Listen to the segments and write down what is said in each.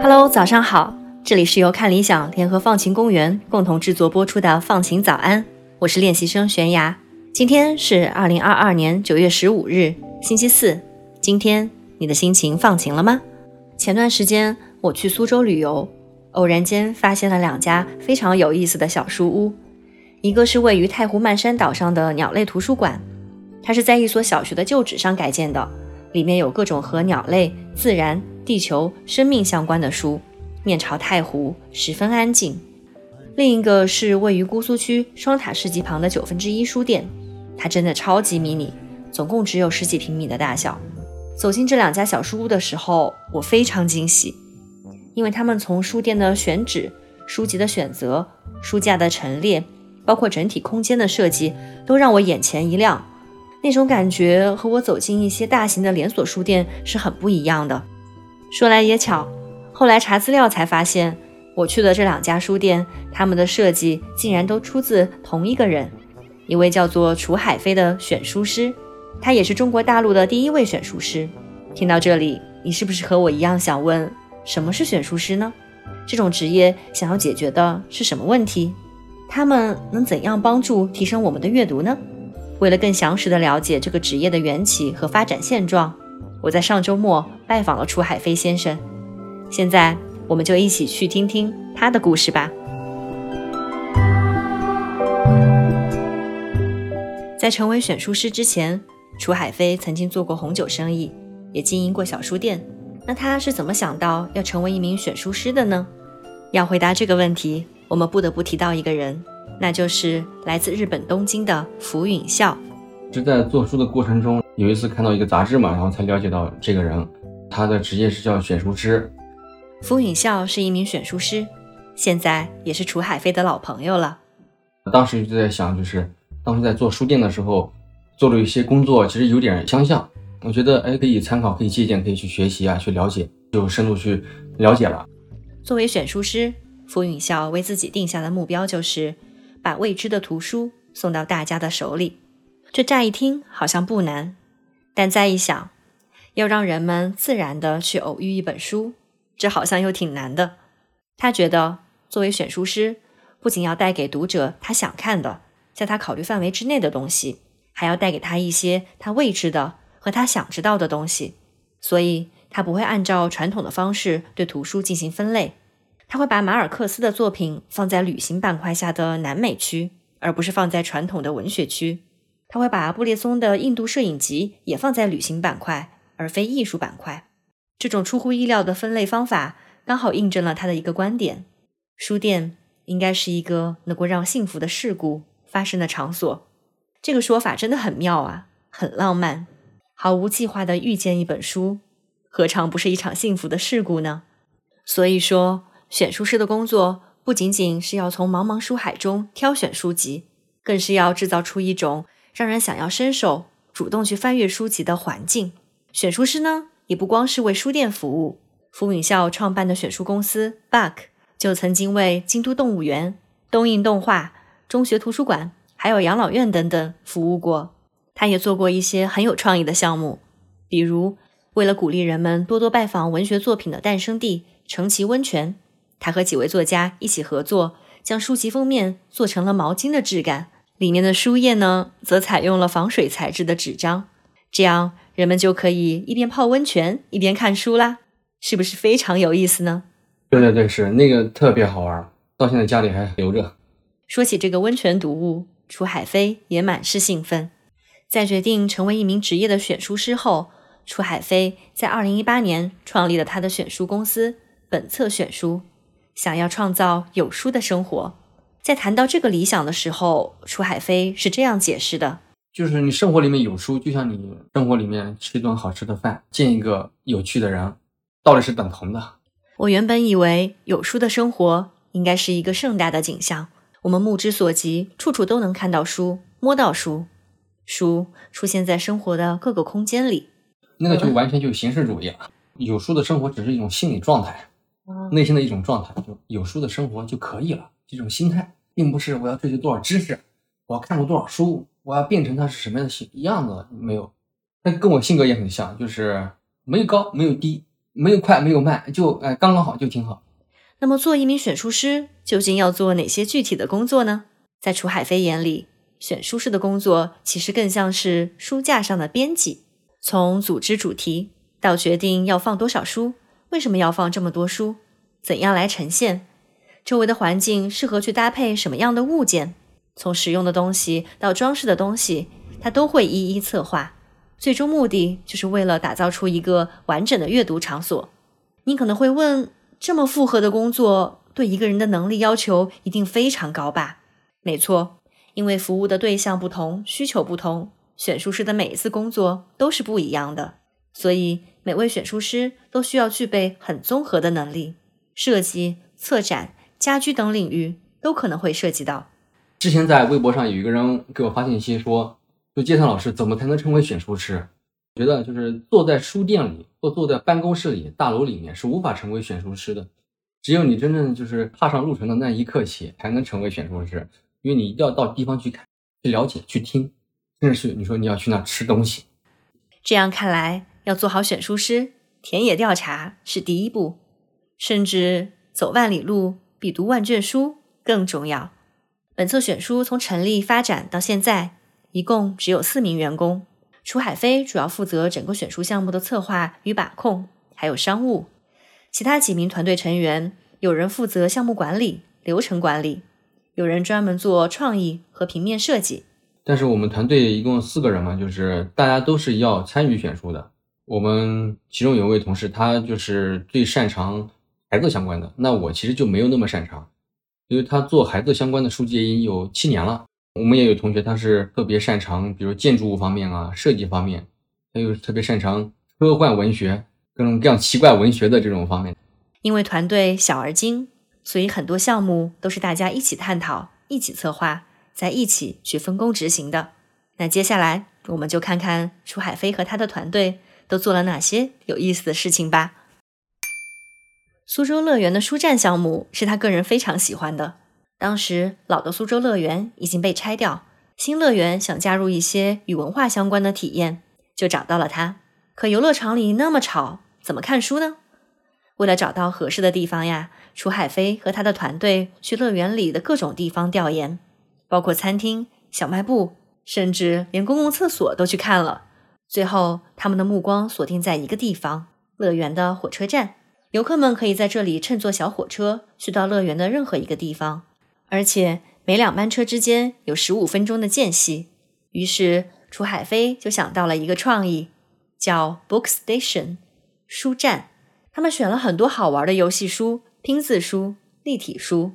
Hello，早上好，这里是由看理想联合放晴公园共同制作播出的《放晴早安》，我是练习生悬崖。今天是二零二二年九月十五日，星期四。今天你的心情放晴了吗？前段时间我去苏州旅游，偶然间发现了两家非常有意思的小书屋，一个是位于太湖漫山岛上的鸟类图书馆，它是在一所小学的旧址上改建的，里面有各种和鸟类、自然。地球生命相关的书，面朝太湖，十分安静。另一个是位于姑苏区双塔市集旁的九分之一书店，它真的超级迷你，总共只有十几平米的大小。走进这两家小书屋的时候，我非常惊喜，因为他们从书店的选址、书籍的选择、书架的陈列，包括整体空间的设计，都让我眼前一亮。那种感觉和我走进一些大型的连锁书店是很不一样的。说来也巧，后来查资料才发现，我去的这两家书店，他们的设计竟然都出自同一个人，一位叫做楚海飞的选书师，他也是中国大陆的第一位选书师。听到这里，你是不是和我一样想问，什么是选书师呢？这种职业想要解决的是什么问题？他们能怎样帮助提升我们的阅读呢？为了更详实的了解这个职业的缘起和发展现状。我在上周末拜访了楚海飞先生，现在我们就一起去听听他的故事吧。在成为选书师之前，楚海飞曾经做过红酒生意，也经营过小书店。那他是怎么想到要成为一名选书师的呢？要回答这个问题，我们不得不提到一个人，那就是来自日本东京的福允孝。是在做书的过程中。有一次看到一个杂志嘛，然后才了解到这个人，他的职业是叫选书师。福允孝是一名选书师，现在也是楚海飞的老朋友了。当时就在想，就是当时在做书店的时候，做了一些工作，其实有点相像。我觉得，哎，可以参考，可以借鉴，可以去学习啊，去了解，就深度去了解了。作为选书师，傅允孝为自己定下的目标就是把未知的图书送到大家的手里。这乍一听好像不难。但再一想，要让人们自然的去偶遇一本书，这好像又挺难的。他觉得，作为选书师，不仅要带给读者他想看的，在他考虑范围之内的东西，还要带给他一些他未知的和他想知道的东西。所以，他不会按照传统的方式对图书进行分类，他会把马尔克斯的作品放在旅行板块下的南美区，而不是放在传统的文学区。他会把布列松的印度摄影集也放在旅行板块，而非艺术板块。这种出乎意料的分类方法，刚好印证了他的一个观点：书店应该是一个能够让幸福的事故发生的场所。这个说法真的很妙啊，很浪漫。毫无计划的遇见一本书，何尝不是一场幸福的事故呢？所以说，选书师的工作不仅仅是要从茫茫书海中挑选书籍，更是要制造出一种。让人想要伸手主动去翻阅书籍的环境。选书师呢，也不光是为书店服务。福允孝创办的选书公司 Buck 就曾经为京都动物园、东映动画、中学图书馆，还有养老院等等服务过。他也做过一些很有创意的项目，比如为了鼓励人们多多拜访文学作品的诞生地成崎温泉，他和几位作家一起合作，将书籍封面做成了毛巾的质感。里面的书页呢，则采用了防水材质的纸张，这样人们就可以一边泡温泉一边看书啦，是不是非常有意思呢？对对对，是那个特别好玩，到现在家里还留着。说起这个温泉读物，楚海飞也满是兴奋。在决定成为一名职业的选书师后，楚海飞在二零一八年创立了他的选书公司本册选书，想要创造有书的生活。在谈到这个理想的时候，楚海飞是这样解释的：，就是你生活里面有书，就像你生活里面吃一顿好吃的饭，见一个有趣的人，道理是等同的。我原本以为有书的生活应该是一个盛大的景象，我们目之所及，处处都能看到书，摸到书，书出现在生活的各个空间里。那个就完全就形式主义了。有书的生活只是一种心理状态，内心的一种状态，就有书的生活就可以了。这种心态，并不是我要追求多少知识，我要看过多少书，我要变成它是什么样的形样子，没有。那跟我性格也很像，就是没有高，没有低，没有快，没有慢，就哎刚刚好，就挺好。那么，做一名选书师究竟要做哪些具体的工作呢？在楚海飞眼里，选书师的工作其实更像是书架上的编辑，从组织主题到决定要放多少书，为什么要放这么多书，怎样来呈现，周围的环境适合去搭配什么样的物件，从实用的东西到装饰的东西，他都会一一策划。最终目的就是为了打造出一个完整的阅读场所。你可能会问。这么复合的工作，对一个人的能力要求一定非常高吧？没错，因为服务的对象不同，需求不同，选书师的每一次工作都是不一样的，所以每位选书师都需要具备很综合的能力，设计、策展、家居等领域都可能会涉及到。之前在微博上有一个人给我发信息说：“就介绍老师怎么才能成为选书师？”觉得就是坐在书店里或坐在办公室里、大楼里面是无法成为选书师的。只有你真正就是踏上路程的那一刻起，才能成为选书师。因为你一定要到地方去看、去了解、去听，甚至是你说你要去那吃东西。这样看来，要做好选书师，田野调查是第一步，甚至走万里路比读万卷书更重要。本册选书从成立发展到现在，一共只有四名员工。楚海飞主要负责整个选书项目的策划与把控，还有商务。其他几名团队成员，有人负责项目管理、流程管理，有人专门做创意和平面设计。但是我们团队一共四个人嘛，就是大家都是要参与选书的。我们其中有一位同事，他就是最擅长孩子相关的，那我其实就没有那么擅长，因为他做孩子相关的书籍已经有七年了。我们也有同学，他是特别擅长，比如建筑物方面啊，设计方面，他又特别擅长科幻文学，各种各样奇怪文学的这种方面。因为团队小而精，所以很多项目都是大家一起探讨、一起策划，在一起去分工执行的。那接下来我们就看看楚海飞和他的团队都做了哪些有意思的事情吧。苏州乐园的书站项目是他个人非常喜欢的。当时老的苏州乐园已经被拆掉，新乐园想加入一些与文化相关的体验，就找到了他。可游乐场里那么吵，怎么看书呢？为了找到合适的地方呀，楚海飞和他的团队去乐园里的各种地方调研，包括餐厅、小卖部，甚至连公共厕所都去看了。最后，他们的目光锁定在一个地方——乐园的火车站。游客们可以在这里乘坐小火车去到乐园的任何一个地方。而且每两班车之间有十五分钟的间隙，于是楚海飞就想到了一个创意，叫 Book Station 书站。他们选了很多好玩的游戏书、拼字书、立体书。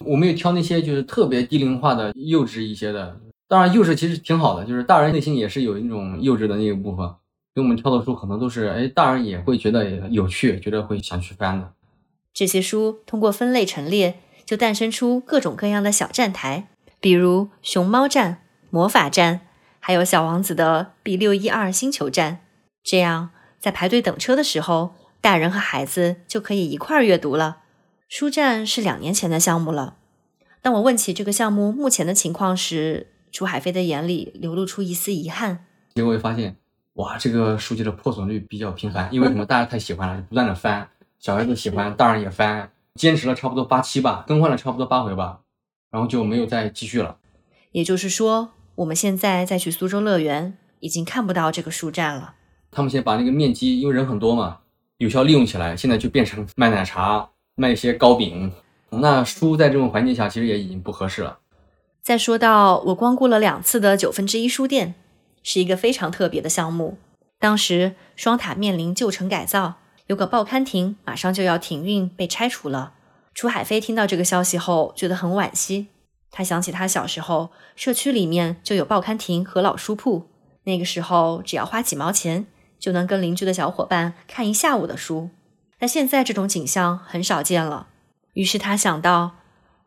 我没有挑那些就是特别低龄化的、幼稚一些的。当然，幼稚其实挺好的，就是大人内心也是有一种幼稚的那个部分。给我们挑的书可能都是，哎，大人也会觉得有趣，觉得会想去翻的。这些书通过分类陈列。就诞生出各种各样的小站台，比如熊猫站、魔法站，还有小王子的 B 六一二星球站。这样，在排队等车的时候，大人和孩子就可以一块儿阅读了。书站是两年前的项目了。当我问起这个项目目前的情况时，楚海飞的眼里流露出一丝遗憾。结果会发现，哇，这个书籍的破损率比较频繁，因为什么？大家太喜欢了，就不断的翻。小孩子喜欢，大人也翻。坚持了差不多八期吧，更换了差不多八回吧，然后就没有再继续了。也就是说，我们现在再去苏州乐园，已经看不到这个书站了。他们先把那个面积，因为人很多嘛，有效利用起来，现在就变成卖奶茶、卖一些糕饼。那书在这种环境下，其实也已经不合适了。再说到我光顾了两次的九分之一书店，是一个非常特别的项目。当时双塔面临旧城改造。有个报刊亭马上就要停运，被拆除了。楚海飞听到这个消息后，觉得很惋惜。他想起他小时候，社区里面就有报刊亭和老书铺，那个时候只要花几毛钱，就能跟邻居的小伙伴看一下午的书。但现在这种景象很少见了。于是他想到，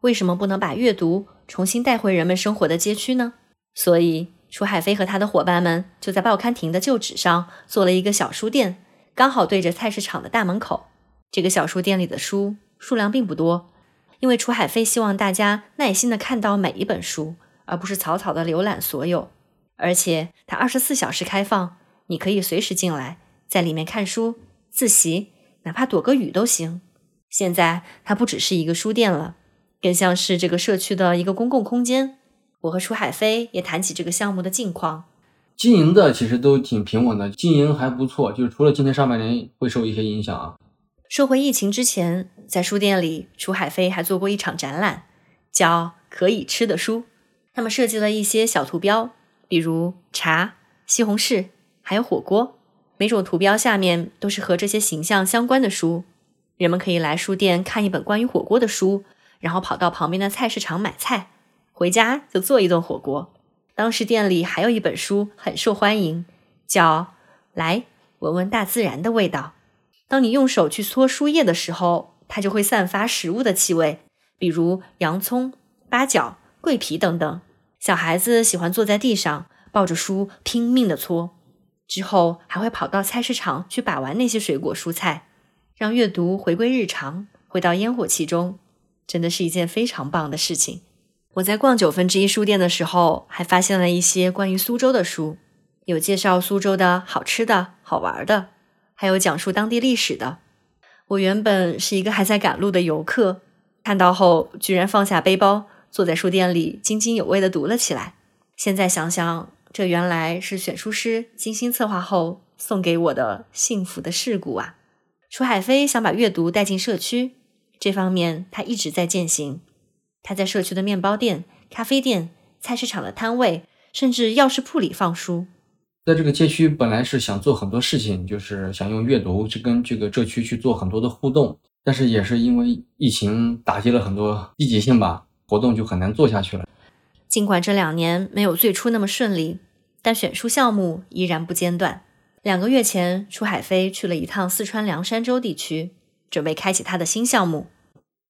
为什么不能把阅读重新带回人们生活的街区呢？所以楚海飞和他的伙伴们就在报刊亭的旧址上做了一个小书店。刚好对着菜市场的大门口。这个小书店里的书数量并不多，因为楚海飞希望大家耐心的看到每一本书，而不是草草的浏览所有。而且它二十四小时开放，你可以随时进来，在里面看书、自习，哪怕躲个雨都行。现在它不只是一个书店了，更像是这个社区的一个公共空间。我和楚海飞也谈起这个项目的近况，经营的其实都挺平稳的，经营还不错，就是除了今年上半年会受一些影响啊。说回疫情之前，在书店里，楚海飞还做过一场展览，叫“可以吃的书”。他们设计了一些小图标，比如茶、西红柿，还有火锅。每种图标下面都是和这些形象相关的书。人们可以来书店看一本关于火锅的书，然后跑到旁边的菜市场买菜，回家就做一顿火锅。当时店里还有一本书很受欢迎，叫《来闻闻大自然的味道》。当你用手去搓书页的时候，它就会散发食物的气味，比如洋葱、八角、桂皮等等。小孩子喜欢坐在地上抱着书拼命地搓，之后还会跑到菜市场去把玩那些水果蔬菜。让阅读回归日常，回到烟火气中，真的是一件非常棒的事情。我在逛九分之一书店的时候，还发现了一些关于苏州的书，有介绍苏州的好吃的好玩的，还有讲述当地历史的。我原本是一个还在赶路的游客，看到后居然放下背包，坐在书店里津津有味地读了起来。现在想想，这原来是选书师精心策划后送给我的幸福的事故啊！楚海飞想把阅读带进社区，这方面他一直在践行。他在社区的面包店、咖啡店、菜市场的摊位，甚至钥匙铺里放书。在这个街区，本来是想做很多事情，就是想用阅读去跟这个社区去做很多的互动，但是也是因为疫情打击了很多积极性吧，活动就很难做下去了。尽管这两年没有最初那么顺利，但选书项目依然不间断。两个月前，楚海飞去了一趟四川凉山州地区，准备开启他的新项目。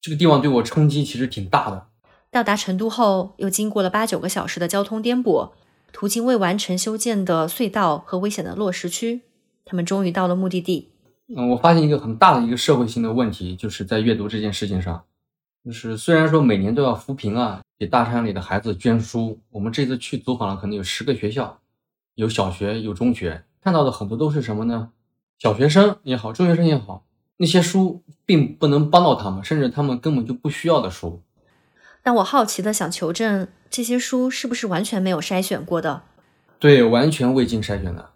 这个地方对我冲击其实挺大的。到达成都后，又经过了八九个小时的交通颠簸，途经未完成修建的隧道和危险的落石区，他们终于到了目的地。嗯，我发现一个很大的一个社会性的问题，就是在阅读这件事情上，就是虽然说每年都要扶贫啊，给大山里的孩子捐书，我们这次去走访了，可能有十个学校，有小学，有中学。看到的很多都是什么呢？小学生也好，中学生也好，那些书并不能帮到他们，甚至他们根本就不需要的书。但我好奇的想求证，这些书是不是完全没有筛选过的？对，完全未经筛选的。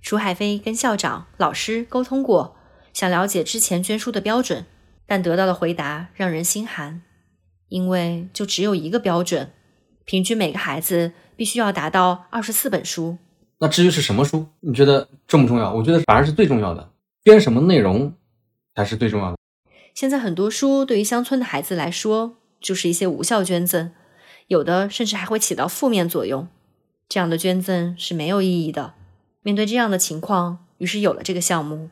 楚海飞跟校长、老师沟通过，想了解之前捐书的标准，但得到的回答让人心寒，因为就只有一个标准，平均每个孩子必须要达到二十四本书。那至于是什么书，你觉得重不重要？我觉得反而是最重要的，编什么内容才是最重要的。现在很多书对于乡村的孩子来说，就是一些无效捐赠，有的甚至还会起到负面作用。这样的捐赠是没有意义的。面对这样的情况，于是有了这个项目。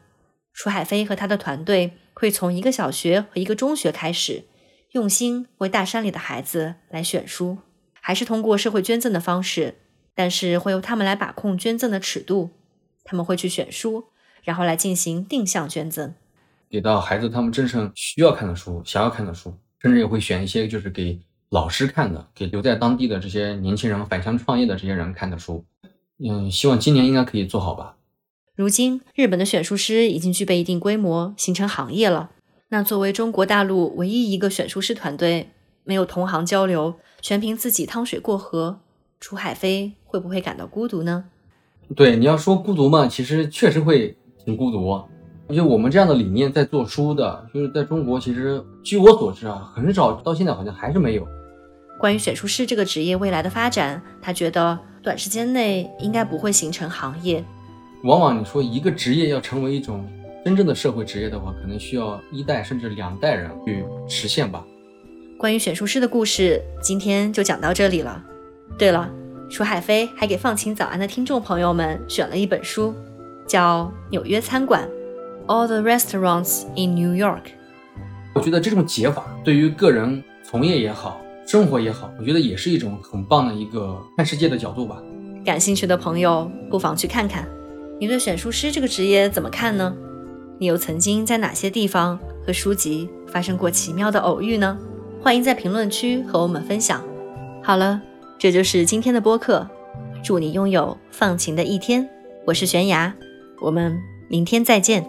楚海飞和他的团队会从一个小学和一个中学开始，用心为大山里的孩子来选书，还是通过社会捐赠的方式。但是会由他们来把控捐赠的尺度，他们会去选书，然后来进行定向捐赠，给到孩子他们真正需要看的书、想要看的书，甚至也会选一些就是给老师看的，给留在当地的这些年轻人返乡创业的这些人看的书。嗯，希望今年应该可以做好吧。如今，日本的选书师已经具备一定规模，形成行业了。那作为中国大陆唯一一个选书师团队，没有同行交流，全凭自己趟水过河。楚海飞会不会感到孤独呢？对，你要说孤独嘛，其实确实会挺孤独。就我们这样的理念在做书的，就是在中国，其实据我所知啊，很少，到现在好像还是没有。关于选书师这个职业未来的发展，他觉得短时间内应该不会形成行业。往往你说一个职业要成为一种真正的社会职业的话，可能需要一代甚至两代人去实现吧。关于选书师的故事，今天就讲到这里了。对了，楚海飞还给放晴早安的听众朋友们选了一本书，叫《纽约餐馆》，All the Restaurants in New York。我觉得这种解法对于个人从业也好，生活也好，我觉得也是一种很棒的一个看世界的角度吧。感兴趣的朋友不妨去看看。你对选书师这个职业怎么看呢？你又曾经在哪些地方和书籍发生过奇妙的偶遇呢？欢迎在评论区和我们分享。好了，这就是今天的播客。祝你拥有放晴的一天。我是悬崖，我们明天再见。